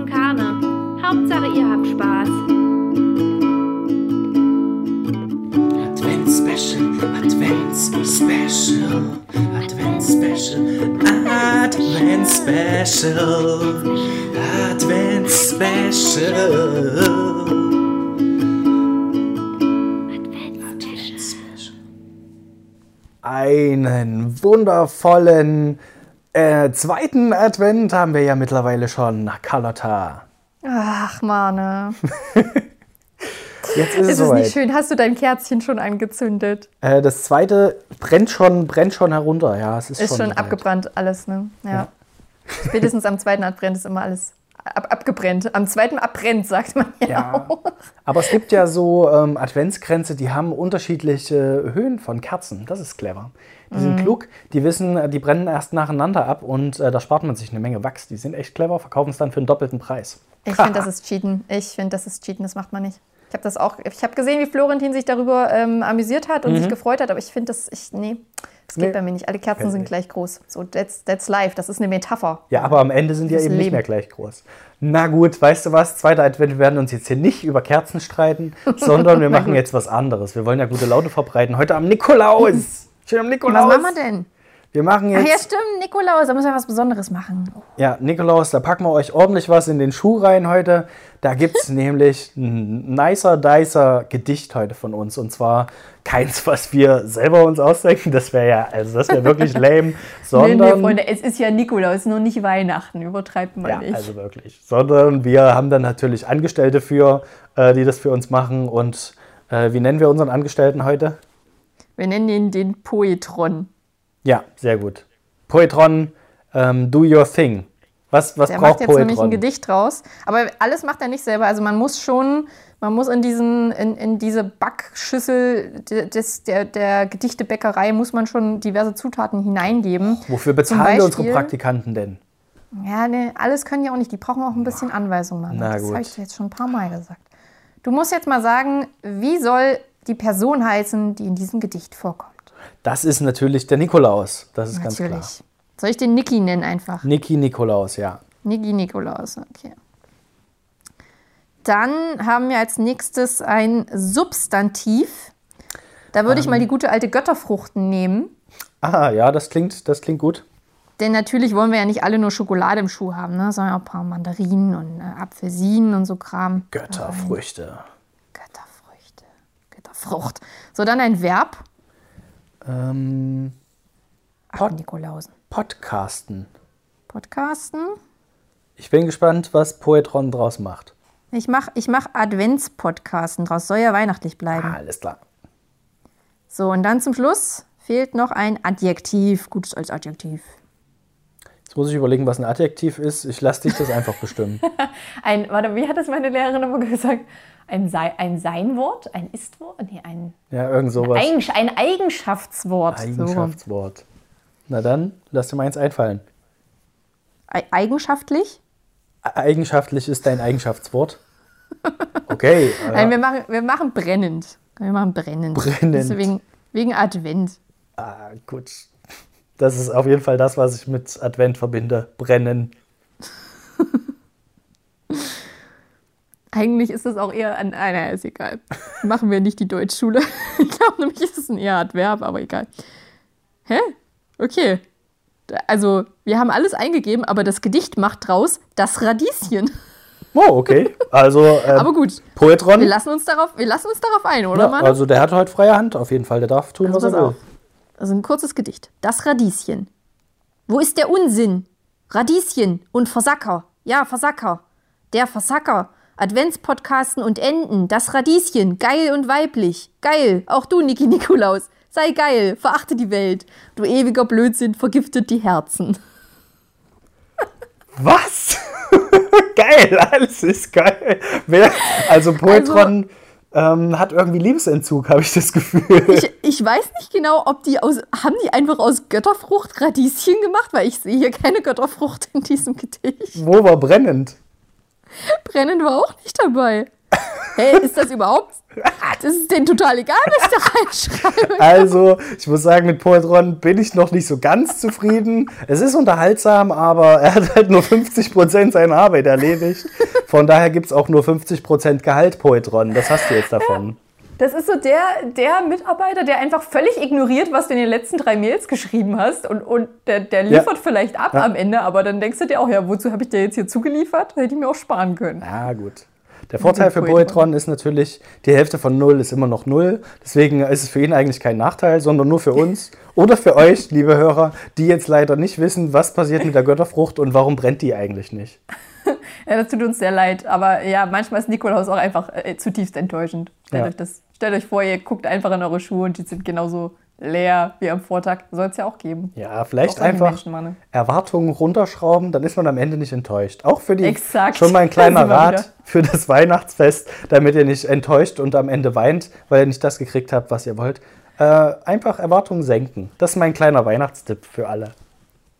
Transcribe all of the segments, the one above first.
Von Karne. Hauptsache, ihr habt Spaß. Advents Special, Advents Special, Advents Special, Advents Special, Advents Special. Einen wundervollen äh, zweiten Advent haben wir ja mittlerweile schon, Carlotta. Ach, Mane. Jetzt ist es Ist es soweit. nicht schön? Hast du dein Kerzchen schon angezündet? Äh, das zweite brennt schon, brennt schon herunter. Ja, es ist, Ist schon soweit. abgebrannt alles, ne? Ja. Ja. Spätestens am zweiten Advent ist immer alles ab abgebrennt. Am zweiten abbrennt, sagt man ja, Ja. auch. Aber es gibt ja so ähm, Adventskränze, die haben unterschiedliche Höhen von Kerzen. Das ist clever. Die Mhm. sind klug, die wissen, äh, die brennen erst nacheinander ab und äh, da spart man sich eine Menge Wachs. Die sind echt clever, verkaufen es dann für einen doppelten Preis. Ich finde, das ist Cheaten. Ich finde, das ist Cheaten. Das macht man nicht. Ich habe das auch. Ich habe gesehen, wie Florentin sich darüber ähm, amüsiert hat und sich gefreut hat, aber ich finde das. Ich, nee, das geht. Nee. bei mir nicht. Alle Kerzen sind ich. gleich groß. So, that's, that's life. Das ist eine Metapher. Ja, aber am Ende sind die ja eben nicht Leben. mehr gleich groß. Na gut, weißt du was? Zweiter Advent, wir werden uns jetzt hier nicht über Kerzen streiten, sondern wir machen jetzt was anderes. Wir wollen ja gute Laune verbreiten. Heute am Nikolaus. Schön am Was Nikolaus. machen wir denn? Wir machen Ach ja, jetzt, stimmt, Nikolaus, da müssen wir was Besonderes machen. ja, Nikolaus, da packen wir euch ordentlich was in den Schuh rein heute. Da gibt es nämlich ein nicer, dicer Gedicht heute von uns. Und zwar keins, was wir selber uns ausdenken. Das wäre ja, also das wäre wirklich lame. Nee, Sondern, nee, Freunde, es ist ja Nikolaus, nur nicht Weihnachten. Übertreibt mal Ja, nicht. also wirklich. Sondern wir haben dann natürlich Angestellte für, äh, die das für uns machen. Und äh, wie nennen wir unseren Angestellten heute? Wir nennen ihn den Poetron. Ja, sehr gut. Poetron, ähm, do your thing. Was, was Der braucht macht jetzt nämlich ein Poetron? Gedicht draus. Aber alles macht er nicht selber. Also man muss schon, man muss in, diesen, in, in diese Backschüssel de- des, der, der Gedichtebäckerei muss man schon diverse Zutaten hineingeben. Wofür bezahlen wir unsere Beispiel- Praktikanten denn? Ja, ne, alles können die auch nicht. Die brauchen auch ein bisschen Anweisung. Mann. Na das habe ich dir jetzt schon ein paar Mal gesagt. Du musst jetzt mal sagen, wie soll die Person heißen, die in diesem Gedicht vorkommt? Das ist natürlich der Nikolaus. Das ist ganz klar. Natürlich. Soll ich den Niki nennen einfach? Niki Nikolaus, ja. Niki Nikolaus, okay. Dann haben wir als nächstes ein Substantiv. Da würde ich Ähm. mal die gute alte Götterfrucht nehmen. Ah, ja, das klingt, das klingt gut. Denn natürlich wollen wir ja nicht alle nur Schokolade im Schuh haben, ne? sondern auch ein paar Mandarinen und äh, Apfelsinen und so Kram. Götterfrüchte. Götterfrüchte. Götterfrucht. So, dann ein Verb. Ähm, Ach, Pod- Nikolausen. Podcasten. Podcasten. Ich bin gespannt, was Poetron draus macht. Ich mache ich mach Adventspodcasten draus. Soll ja weihnachtlich bleiben. Ah, alles klar. So, und dann zum Schluss fehlt noch ein Adjektiv. Gutes als Adjektiv. Jetzt muss ich überlegen, was ein Adjektiv ist. Ich lasse dich das einfach bestimmen. Ein, warte, wie hat das meine Lehrerin immer gesagt? Ein, Sei, ein Seinwort? Ein Istwort? Nee, ein, Ja, irgend sowas. Eigen, ein Eigenschaftswort. So. Eigenschaftswort. Na dann, lass dir mal eins einfallen. Ei- Eigenschaftlich? E- Eigenschaftlich ist dein Eigenschaftswort. Okay. äh, Nein, wir machen, wir machen brennend. Wir machen brennend. Brennend. Deswegen, wegen Advent. ah, gut. Das ist auf jeden Fall das, was ich mit Advent verbinde. Brennen. Eigentlich ist es auch eher ein. Ah, naja, ist egal. Machen wir nicht die Deutschschule. Ich glaube nämlich, ist es ein eher Adverb, aber egal. Hä? Okay. Also, wir haben alles eingegeben, aber das Gedicht macht draus das Radieschen. Oh, okay. Also, ähm, Aber gut, Poetron. wir lassen uns darauf, wir lassen uns darauf ein, oder Ja, Mann? also, der hat heute freie Hand auf jeden Fall. Der darf tun, Also was er will. Also ein kurzes Gedicht. Das Radieschen. Wo ist der Unsinn? Radieschen und Versacker. Ja, Versacker. Der Versacker. Adventspodcasten und Enden. Das Radieschen. Geil und weiblich. Geil. Auch du, Niki Nikolaus. Sei geil. Verachte die Welt. Du ewiger Blödsinn vergiftet die Herzen. Was? geil, alles ist geil. Wer, also Poetron ähm, hat irgendwie Liebesentzug, habe ich das Gefühl. Ich, ich weiß nicht genau, ob die aus. Haben die einfach aus Götterfrucht Radieschen gemacht? Weil ich sehe hier keine Götterfrucht in diesem Gedicht. Wo war brennend? Brennen war auch nicht dabei. Hey, ist das überhaupt? Das ist denen total egal, was ich da reinschreibe. Also, ich muss sagen, mit Poetron bin ich noch nicht so ganz zufrieden. Es ist unterhaltsam, aber er hat halt nur 50% seiner Arbeit erledigt. Von daher gibt es auch nur 50% Gehalt Poetron. Das hast du jetzt davon. Das ist so der, der Mitarbeiter, der einfach völlig ignoriert, was du in den letzten drei Mails geschrieben hast. Und, und der, der liefert Ja. vielleicht ab Ja. am Ende, aber dann denkst du dir auch, ja, wozu habe ich dir jetzt hier zugeliefert? Hätte ich mir auch sparen können. Ja, gut. Der Vorteil für Poetron. Poetron ist natürlich, die Hälfte von Null ist immer noch Null. Deswegen ist es für ihn eigentlich kein Nachteil, sondern nur für uns oder für euch, liebe Hörer, die jetzt leider nicht wissen, was passiert mit der Götterfrucht und warum brennt die eigentlich nicht. Ja, das tut uns sehr leid. Aber ja, manchmal ist Nikolaus auch einfach äh, zutiefst enttäuschend. Stellt, Ja. euch das, stellt euch vor, ihr guckt einfach in eure Schuhe und die sind genauso leer wie am Vortag. Soll es ja auch geben. Ja, vielleicht Auch einfach. Erwartungen runterschrauben, dann ist man am Ende nicht enttäuscht. Auch für die Exakt. schon mal ein kleiner. Rat für das Weihnachtsfest, damit ihr nicht enttäuscht und am Ende weint, weil ihr nicht das gekriegt habt, was ihr wollt. Äh, einfach Erwartungen senken. Das ist mein kleiner Weihnachtstipp für alle.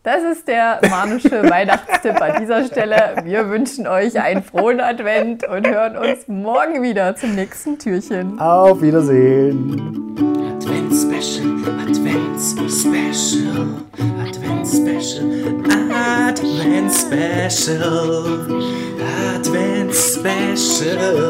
Das ist der manische Weihnachtstipp an dieser Stelle. Wir wünschen euch einen frohen Advent und hören uns morgen wieder zum nächsten Türchen. Auf Wiedersehen. Advent Special, Advent Special, Advent Special, Advent Special, Advent Special.